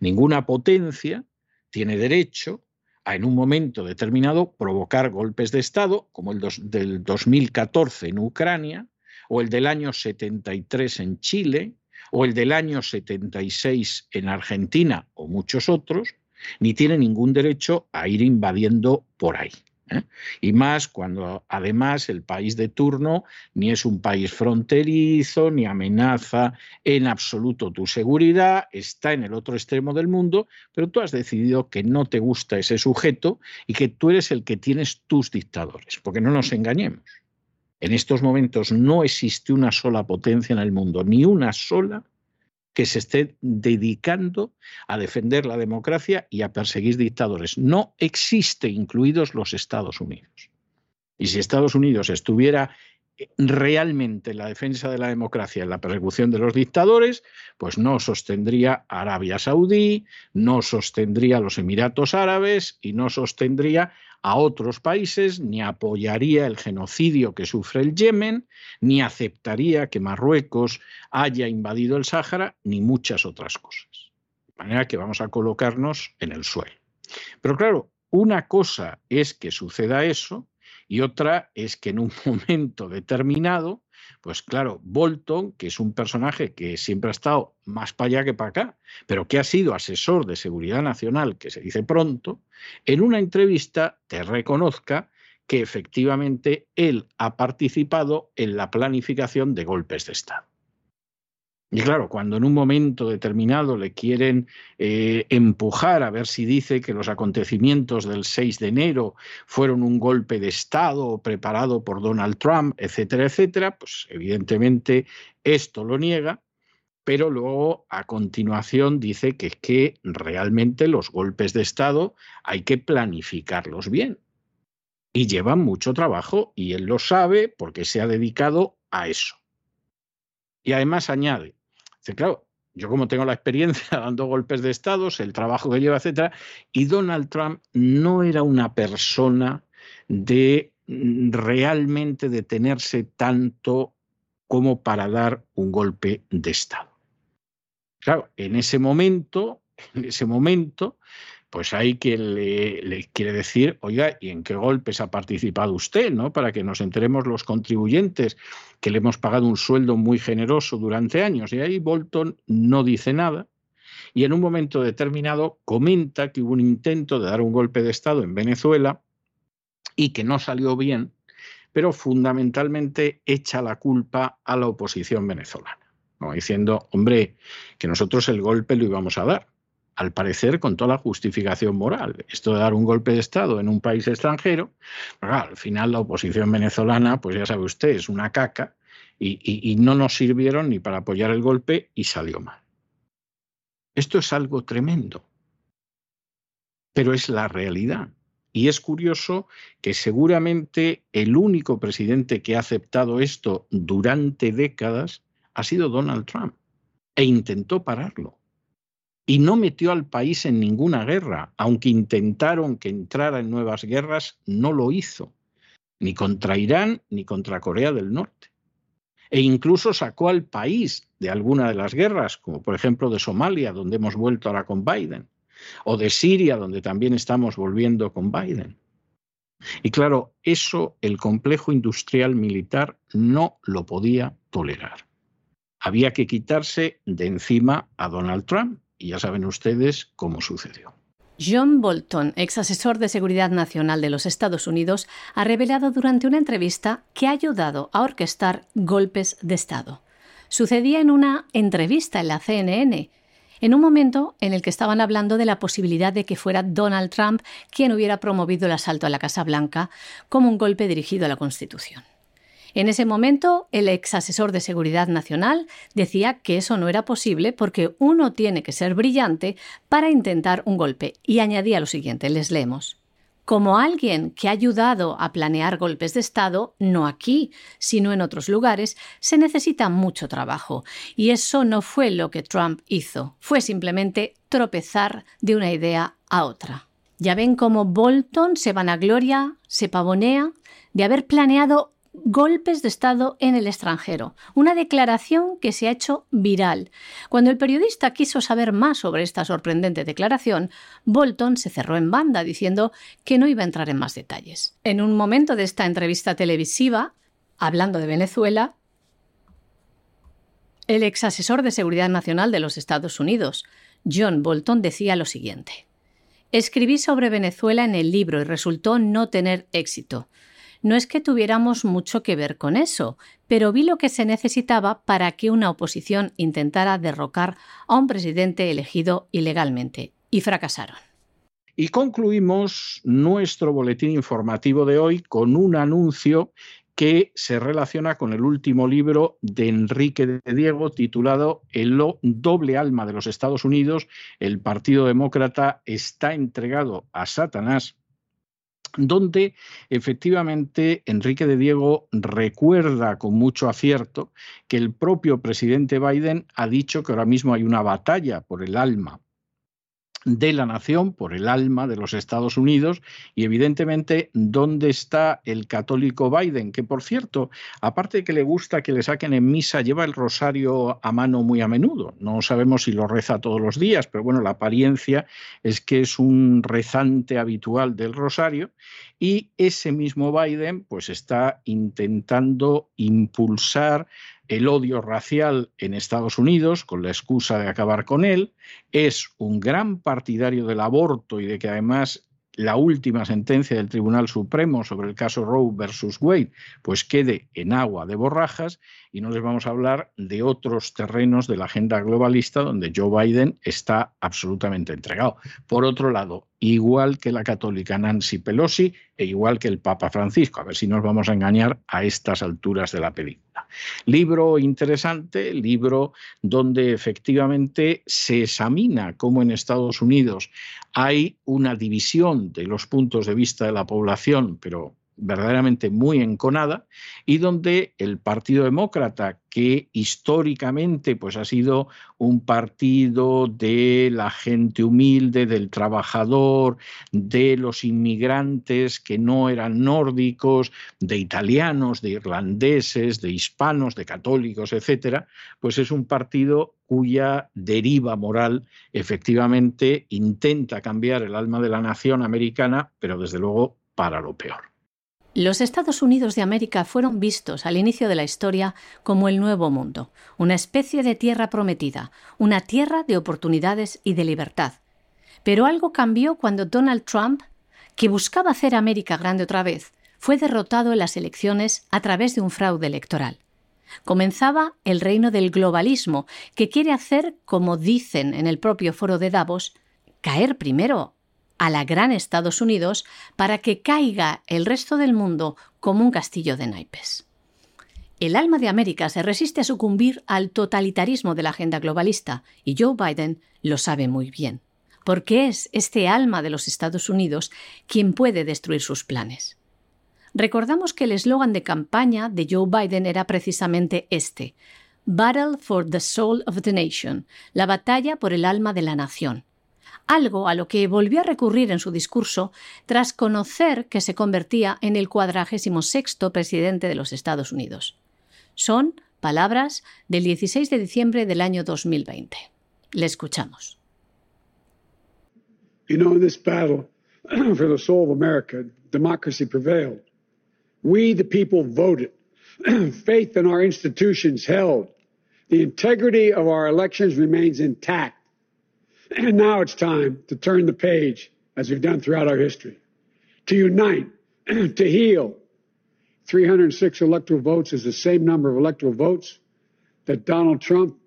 Ninguna potencia tiene derecho a en un momento determinado provocar golpes de Estado, como el del 2014 en Ucrania, o el del año 73 en Chile, o el del año 76 en Argentina o muchos otros, ni tiene ningún derecho a ir invadiendo por ahí. ¿eh? Y más cuando además el país de turno ni es un país fronterizo, ni amenaza en absoluto tu seguridad, está en el otro extremo del mundo, pero tú has decidido que no te gusta ese sujeto y que tú eres el que tienes tus dictadores, porque no nos engañemos. En estos momentos no existe una sola potencia en el mundo, ni una sola que se esté dedicando a defender la democracia y a perseguir dictadores. No existe, incluidos los Estados Unidos. Y si Estados Unidos estuviera realmente la defensa de la democracia en la persecución de los dictadores, pues no sostendría Arabia Saudí, no sostendría los Emiratos Árabes y no sostendría a otros países, ni apoyaría el genocidio que sufre el Yemen, ni aceptaría que Marruecos haya invadido el Sáhara, ni muchas otras cosas. De manera que vamos a colocarnos en el suelo. Pero claro, una cosa es que suceda eso y otra es que en un momento determinado Pues claro, Bolton, que es un personaje que siempre ha estado más para allá que para acá, pero que ha sido asesor de seguridad nacional, que se dice pronto, en una entrevista te reconozca que efectivamente él ha participado en la planificación de golpes de Estado. Y claro, cuando en un momento determinado le quieren eh, empujar a ver si dice que los acontecimientos del 6 de enero fueron un golpe de Estado preparado por Donald Trump, etcétera, etcétera, pues evidentemente esto lo niega, pero luego a continuación dice que que realmente los golpes de Estado hay que planificarlos bien. Y llevan mucho trabajo y él lo sabe porque se ha dedicado a eso. Y además añade, claro, yo como tengo la experiencia dando golpes de estados, el trabajo que lleva, etcétera, y Donald Trump no era una persona de mm, realmente detenerse tanto como para dar un golpe de estado. Claro, en ese momento, en ese momento, pues hay que le, quiere decir, oiga, ¿y en qué golpes ha participado usted? ¿no? Para que nos enteremos los contribuyentes que le hemos pagado un sueldo muy generoso durante años. Y ahí Bolton no dice nada. Y en un momento determinado comenta que hubo un intento de dar un golpe de Estado en Venezuela y que no salió bien, pero fundamentalmente echa la culpa a la oposición venezolana, diciendo, hombre, que nosotros el golpe lo íbamos a dar al parecer con toda la justificación moral. Esto de dar un golpe de Estado en un país extranjero, al final la oposición venezolana, pues ya sabe usted, es una caca y, no nos sirvieron ni para apoyar el golpe y salió mal. Esto es algo tremendo, pero es la realidad. Y es curioso que seguramente el único presidente que ha aceptado esto durante décadas ha sido Donald Trump e intentó pararlo y no metió al país en ninguna guerra, aunque intentaron que entrara en nuevas guerras, no lo hizo, ni contra Irán ni contra Corea del Norte. E incluso sacó al país de alguna de las guerras, como por ejemplo de Somalia, donde hemos vuelto ahora con Biden, o de Siria, donde también estamos volviendo con Biden. Y claro, eso el complejo industrial militar no lo podía tolerar. Había que quitarse de encima a Donald Trump y ya saben ustedes cómo sucedió. John Bolton, ex asesor de Seguridad Nacional de los Estados Unidos, ha revelado durante una entrevista que ha ayudado a orquestar golpes de Estado. Sucedía en una entrevista en la CNN, en un momento en el que estaban hablando de la posibilidad de que fuera Donald Trump quien hubiera promovido el asalto a la Casa Blanca como un golpe dirigido a la Constitución. En ese momento, el ex asesor de Seguridad Nacional decía que eso no era posible porque uno tiene que ser brillante para intentar un golpe y añadía lo siguiente, les leemos. Como alguien que ha ayudado a planear golpes de Estado, no aquí, sino en otros lugares, se necesita mucho trabajo. Y eso no fue lo que Trump hizo, fue simplemente tropezar de una idea a otra. Ya ven cómo Bolton se vanagloria, se pavonea de haber planeado golpes de Estado en el extranjero, una declaración que se ha hecho viral. Cuando el periodista quiso saber más sobre esta sorprendente declaración, Bolton se cerró en banda diciendo que no iba a entrar en más detalles. En un momento de esta entrevista televisiva, hablando de Venezuela, el ex asesor de Seguridad Nacional de los Estados Unidos, John Bolton, decía lo siguiente. Escribí sobre Venezuela en el libro y resultó no tener éxito. No es que tuviéramos mucho que ver con eso, pero vi lo que se necesitaba para que una oposición intentara derrocar a un presidente elegido ilegalmente, y fracasaron. Y concluimos nuestro boletín informativo de hoy con un anuncio que se relaciona con el último libro de Enrique de Diego titulado El doble alma de los Estados Unidos. El Partido Demócrata está entregado a Satanás donde efectivamente Enrique de Diego recuerda con mucho acierto que el propio presidente Biden ha dicho que ahora mismo hay una batalla por el alma de la nación, por el alma de los Estados Unidos y evidentemente dónde está el católico Biden, que por cierto, aparte de que le gusta que le saquen en misa, lleva el rosario a mano muy a menudo. No sabemos si lo reza todos los días, pero bueno, la apariencia es que es un rezante habitual del rosario y ese mismo Biden pues está intentando impulsar el odio racial en Estados Unidos con la excusa de acabar con él, es un gran partidario del aborto y de que además la última sentencia del Tribunal Supremo sobre el caso Roe versus Wade pues quede en agua de borrajas y no les vamos a hablar de otros terrenos de la agenda globalista donde Joe Biden está absolutamente entregado. Por otro lado, igual que la católica Nancy Pelosi e igual que el Papa Francisco, a ver si nos vamos a engañar a estas alturas de la película. Libro interesante, libro donde efectivamente se examina cómo en Estados Unidos hay una división de los puntos de vista de la población, pero verdaderamente muy enconada y donde el Partido Demócrata, que históricamente pues, ha sido un partido de la gente humilde, del trabajador, de los inmigrantes que no eran nórdicos, de italianos, de irlandeses, de hispanos, de católicos, etcétera, pues es un partido cuya deriva moral efectivamente intenta cambiar el alma de la nación americana, pero desde luego para lo peor. Los Estados Unidos de América fueron vistos al inicio de la historia como el Nuevo Mundo, una especie de tierra prometida, una tierra de oportunidades y de libertad. Pero algo cambió cuando Donald Trump, que buscaba hacer América grande otra vez, fue derrotado en las elecciones a través de un fraude electoral. Comenzaba el reino del globalismo, que quiere hacer, como dicen en el propio foro de Davos, caer primero a la gran Estados Unidos para que caiga el resto del mundo como un castillo de naipes. El alma de América se resiste a sucumbir al totalitarismo de la agenda globalista y Joe Biden lo sabe muy bien, porque es este alma de los Estados Unidos quien puede destruir sus planes. Recordamos que el eslogan de campaña de Joe Biden era precisamente este, Battle for the Soul of the Nation, la batalla por el alma de la nación algo a lo que volvió a recurrir en su discurso tras conocer que se convertía en el cuadragésimo sexto presidente de los Estados Unidos. Son palabras del 16 de diciembre del año 2020. Le escuchamos. You know, in this battle for the soul of America, democracy prevailed. We, the people, voted. Faith in our institutions held. The integrity of our elections remains intact. And now it's time to turn the page, as we've done throughout our history, to unite, to heal. 306 electoral votes is the same number of electoral votes that Donald Trump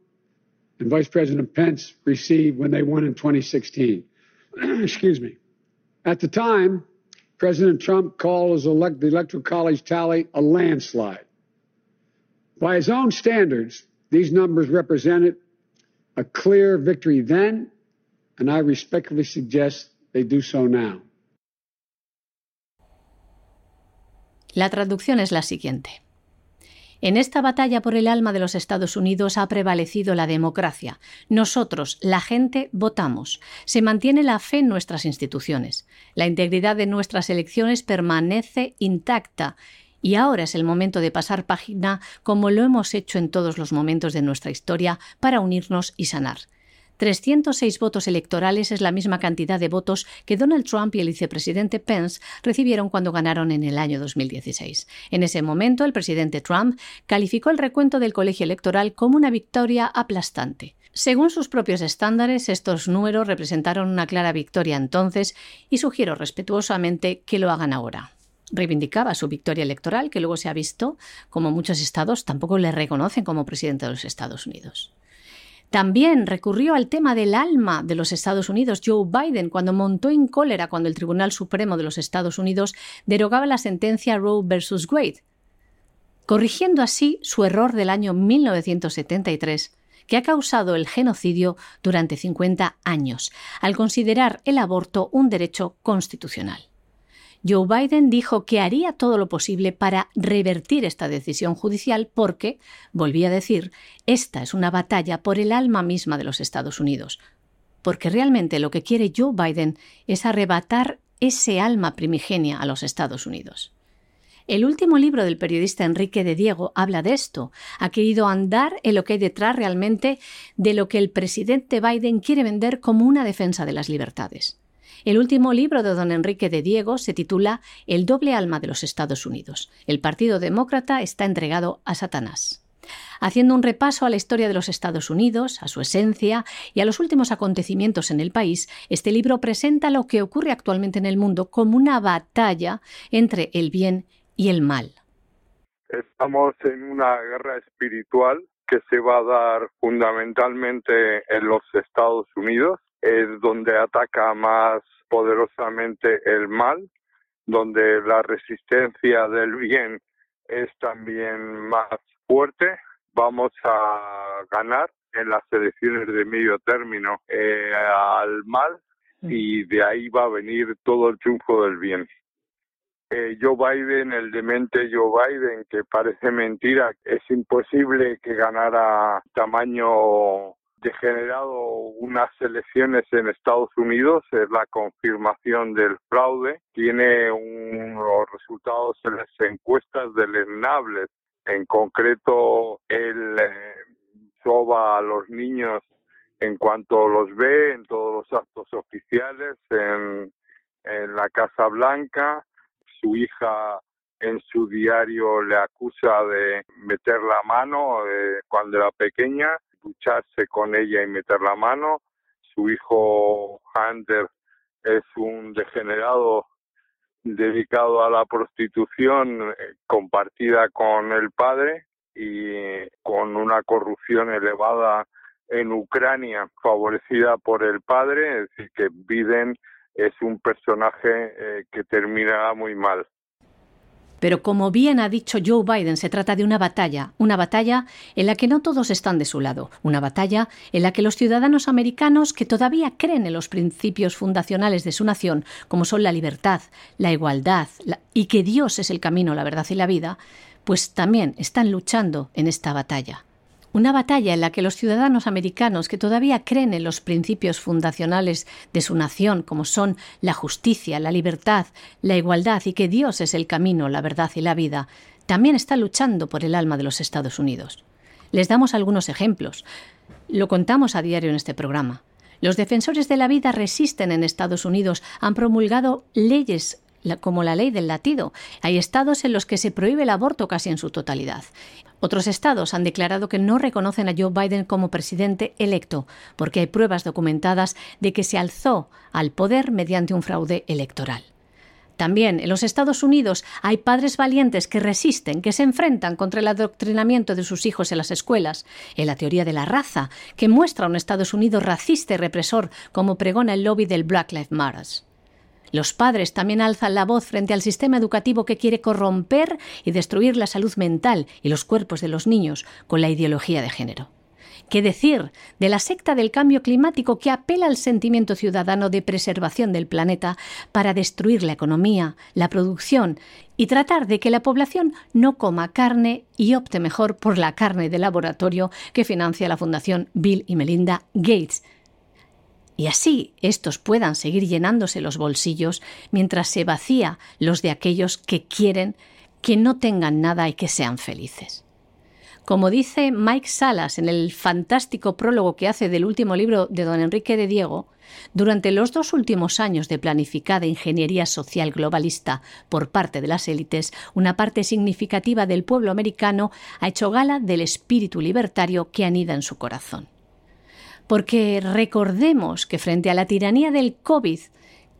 and Vice President Pence received when they won in 2016. Excuse me. At the time, President Trump called his elect- the Electoral College tally a landslide. By his own standards, these numbers represented a clear victory then and I respectfully suggest they do so now. La traducción es la siguiente. En esta batalla por el alma de los Estados Unidos ha prevalecido la democracia. Nosotros, la gente, votamos. Se mantiene la fe en nuestras instituciones. La integridad de nuestras elecciones permanece intacta. Y ahora es el momento de pasar página como lo hemos hecho en todos los momentos de nuestra historia para unirnos y sanar. 306 votos electorales es la misma cantidad de votos que Donald Trump y el vicepresidente Pence recibieron cuando ganaron en el año 2016. En ese momento, el presidente Trump calificó el recuento del colegio electoral como una victoria aplastante. Según sus propios estándares, estos números representaron una clara victoria entonces y sugiero respetuosamente que lo hagan ahora reivindicaba su victoria electoral, que luego se ha visto como muchos estados tampoco le reconocen como presidente de los Estados Unidos. También recurrió al tema del alma de los Estados Unidos Joe Biden cuando montó en cólera cuando el Tribunal Supremo de los Estados Unidos derogaba la sentencia Roe versus Wade, corrigiendo así su error del año 1973 que ha causado el genocidio durante 50 años, al considerar el aborto un derecho constitucional. Joe Biden dijo que haría todo lo posible para revertir esta decisión judicial porque, volví a decir, esta es una batalla por el alma misma de los Estados Unidos. porque realmente lo que quiere Joe Biden es arrebatar ese alma primigenia a los Estados Unidos. El último libro del periodista Enrique de Diego habla de esto. Ha querido andar en lo que hay detrás realmente de lo que el presidente Biden quiere vender como una defensa de las libertades. El último libro de don Enrique de Diego se titula El doble alma de los Estados Unidos. El Partido Demócrata está entregado a Satanás. Haciendo un repaso a la historia de los Estados Unidos, a su esencia y a los últimos acontecimientos en el país, este libro presenta lo que ocurre actualmente en el mundo como una batalla entre el bien y el mal. Estamos en una guerra espiritual que se va a dar fundamentalmente en los Estados Unidos, es donde ataca más poderosamente el mal, donde la resistencia del bien es también más fuerte. Vamos a ganar en las elecciones de medio término eh, al mal y de ahí va a venir todo el triunfo del bien. Eh, Joe Biden, el demente Joe Biden, que parece mentira, es imposible que ganara tamaño degenerado unas elecciones en Estados Unidos, es la confirmación del fraude, tiene unos resultados en las encuestas deleznables, en concreto él eh, soba a los niños en cuanto los ve en todos los actos oficiales, en, en la Casa Blanca, su hija en su diario le acusa de meter la mano eh, cuando era pequeña, ducharse con ella y meter la mano. Su hijo Hunter es un degenerado dedicado a la prostitución eh, compartida con el padre y con una corrupción elevada en Ucrania favorecida por el padre, es decir, que Biden es un personaje eh, que termina muy mal. Pero como bien ha dicho Joe Biden, se trata de una batalla, una batalla en la que no todos están de su lado, una batalla en la que los ciudadanos americanos que todavía creen en los principios fundacionales de su nación, como son la libertad, la igualdad y que Dios es el camino, la verdad y la vida, pues también están luchando en esta batalla. Una batalla en la que los ciudadanos americanos que todavía creen en los principios fundacionales de su nación, como son la justicia, la libertad, la igualdad y que Dios es el camino, la verdad y la vida, también están luchando por el alma de los Estados Unidos. Les damos algunos ejemplos. Lo contamos a diario en este programa. Los defensores de la vida resisten en Estados Unidos, han promulgado leyes como la ley del latido. Hay estados en los que se prohíbe el aborto casi en su totalidad. Otros estados han declarado que no reconocen a Joe Biden como presidente electo, porque hay pruebas documentadas de que se alzó al poder mediante un fraude electoral. También en los Estados Unidos hay padres valientes que resisten, que se enfrentan contra el adoctrinamiento de sus hijos en las escuelas, en la teoría de la raza, que muestra un Estados Unidos racista y represor, como pregona el lobby del Black Lives Matter. Los padres también alzan la voz frente al sistema educativo que quiere corromper y destruir la salud mental y los cuerpos de los niños con la ideología de género. ¿Qué decir de la secta del cambio climático que apela al sentimiento ciudadano de preservación del planeta para destruir la economía, la producción y tratar de que la población no coma carne y opte mejor por la carne de laboratorio que financia la Fundación Bill y Melinda Gates, y así estos puedan seguir llenándose los bolsillos mientras se vacía los de aquellos que quieren que no tengan nada y que sean felices. Como dice Mike Salas en el fantástico prólogo que hace del último libro de don Enrique de Diego, durante los dos últimos años de planificada ingeniería social globalista por parte de las élites, una parte significativa del pueblo americano ha hecho gala del espíritu libertario que anida en su corazón porque recordemos que frente a la tiranía del COVID,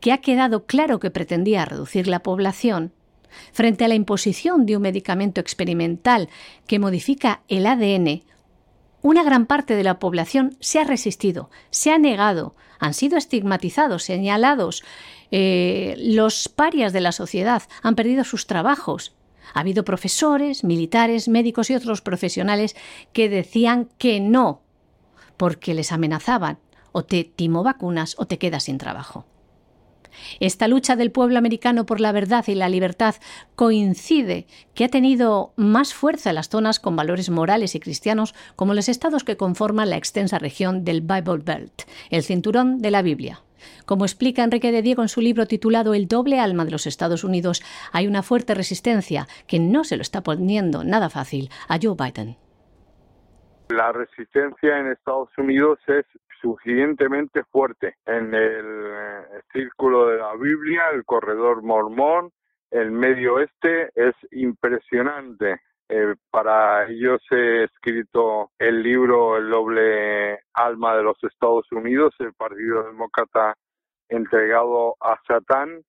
que ha quedado claro que pretendía reducir la población, frente a la imposición de un medicamento experimental que modifica el ADN, una gran parte de la población se ha resistido, se ha negado, han sido estigmatizados, señalados, eh, los parias de la sociedad han perdido sus trabajos. Ha habido profesores, militares, médicos y otros profesionales que decían que no porque les amenazaban o te timo vacunas o te quedas sin trabajo. Esta lucha del pueblo americano por la verdad y la libertad coincide que ha tenido más fuerza en las zonas con valores morales y cristianos como los estados que conforman la extensa región del Bible Belt, el cinturón de la Biblia. Como explica Enrique de Diego en su libro titulado El doble alma de los Estados Unidos, hay una fuerte resistencia que no se lo está poniendo nada fácil a Joe Biden. La resistencia en Estados Unidos es suficientemente fuerte en el eh, círculo de la Biblia, el corredor mormón, el medio oeste, es impresionante. Eh, para ellos he escrito el libro El doble alma de los Estados Unidos, el Partido Demócrata entregado a Satán,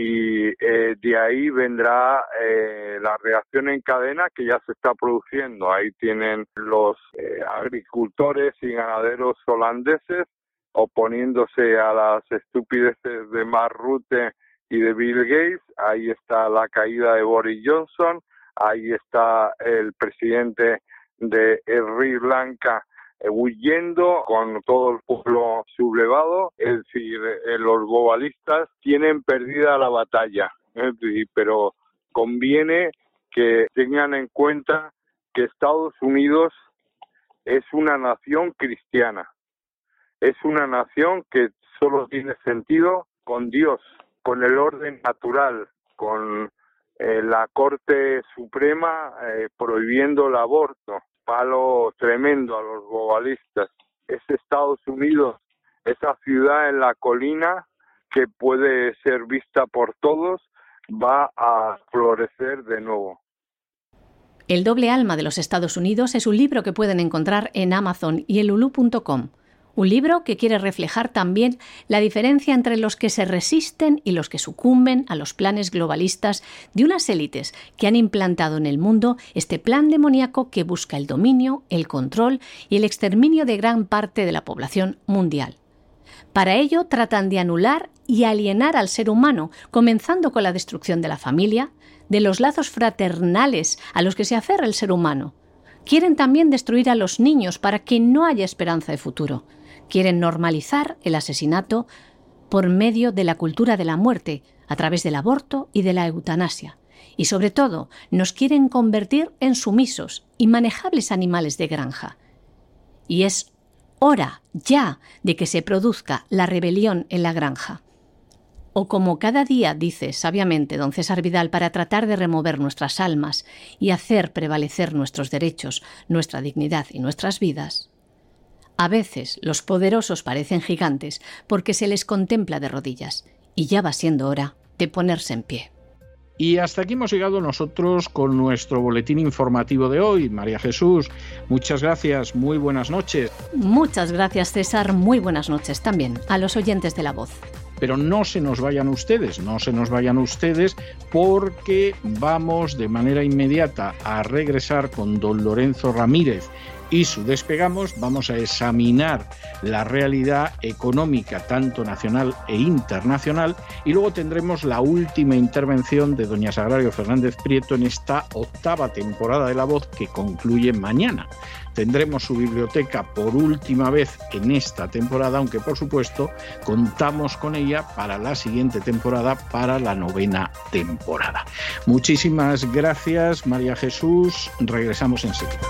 y eh, de ahí vendrá eh, la reacción en cadena que ya se está produciendo. Ahí tienen los agricultores y ganaderos holandeses oponiéndose a las estupideces de Mark Rutte y de Bill Gates. Ahí está la caída de Boris Johnson ahí está el presidente de Sri Lanka eh, huyendo con todo el pueblo sublevado, es decir, eh, los globalistas tienen perdida la batalla, pero conviene que tengan en cuenta que Estados Unidos es una nación cristiana, es una nación que solo tiene sentido con Dios, con el orden natural, con eh, la Corte Suprema eh, prohibiendo el aborto, palo tremendo a los globalistas. Es Estados Unidos, esa ciudad en la colina que puede ser vista por todos, va a florecer de nuevo. El doble alma de los Estados Unidos es un libro que pueden encontrar en Amazon y Hulu.com. Un libro que quiere reflejar también la diferencia entre los que se resisten y los que sucumben a los planes globalistas de unas élites que han implantado en el mundo este plan demoníaco que busca el dominio, el control y el exterminio de gran parte de la población mundial. Para ello tratan de anular y alienar al ser humano, comenzando con la destrucción de la familia, de los lazos fraternales a los que se aferra el ser humano. Quieren también destruir a los niños para que no haya esperanza de futuro. Quieren normalizar el asesinato por medio de la cultura de la muerte, a través del aborto y de la eutanasia. Y sobre todo, nos quieren convertir en sumisos y manejables animales de granja. Y es hora ya de que se produzca la rebelión en la granja. O como cada día dice sabiamente don César Vidal para tratar de remover nuestras almas y hacer prevalecer nuestros derechos, nuestra dignidad y nuestras vidas, a veces los poderosos parecen gigantes porque se les contempla de rodillas, y ya va siendo hora de ponerse en pie. Y hasta aquí hemos llegado nosotros con nuestro boletín informativo de hoy. María Jesús, muchas gracias, muy buenas noches. Muchas gracias César, muy buenas noches también a los oyentes de la voz. Pero no se nos vayan ustedes, no se nos vayan ustedes porque vamos de manera inmediata a regresar con don Lorenzo Ramírez y su despegamos vamos a examinar la realidad económica tanto nacional e internacional y luego tendremos la última intervención de doña Sagrario Fernández Prieto en esta octava temporada de La Voz que concluye mañana. Tendremos su biblioteca por última vez en esta temporada, aunque por supuesto contamos con ella para la siguiente temporada, para la novena temporada. Muchísimas gracias, María Jesús. Regresamos enseguida.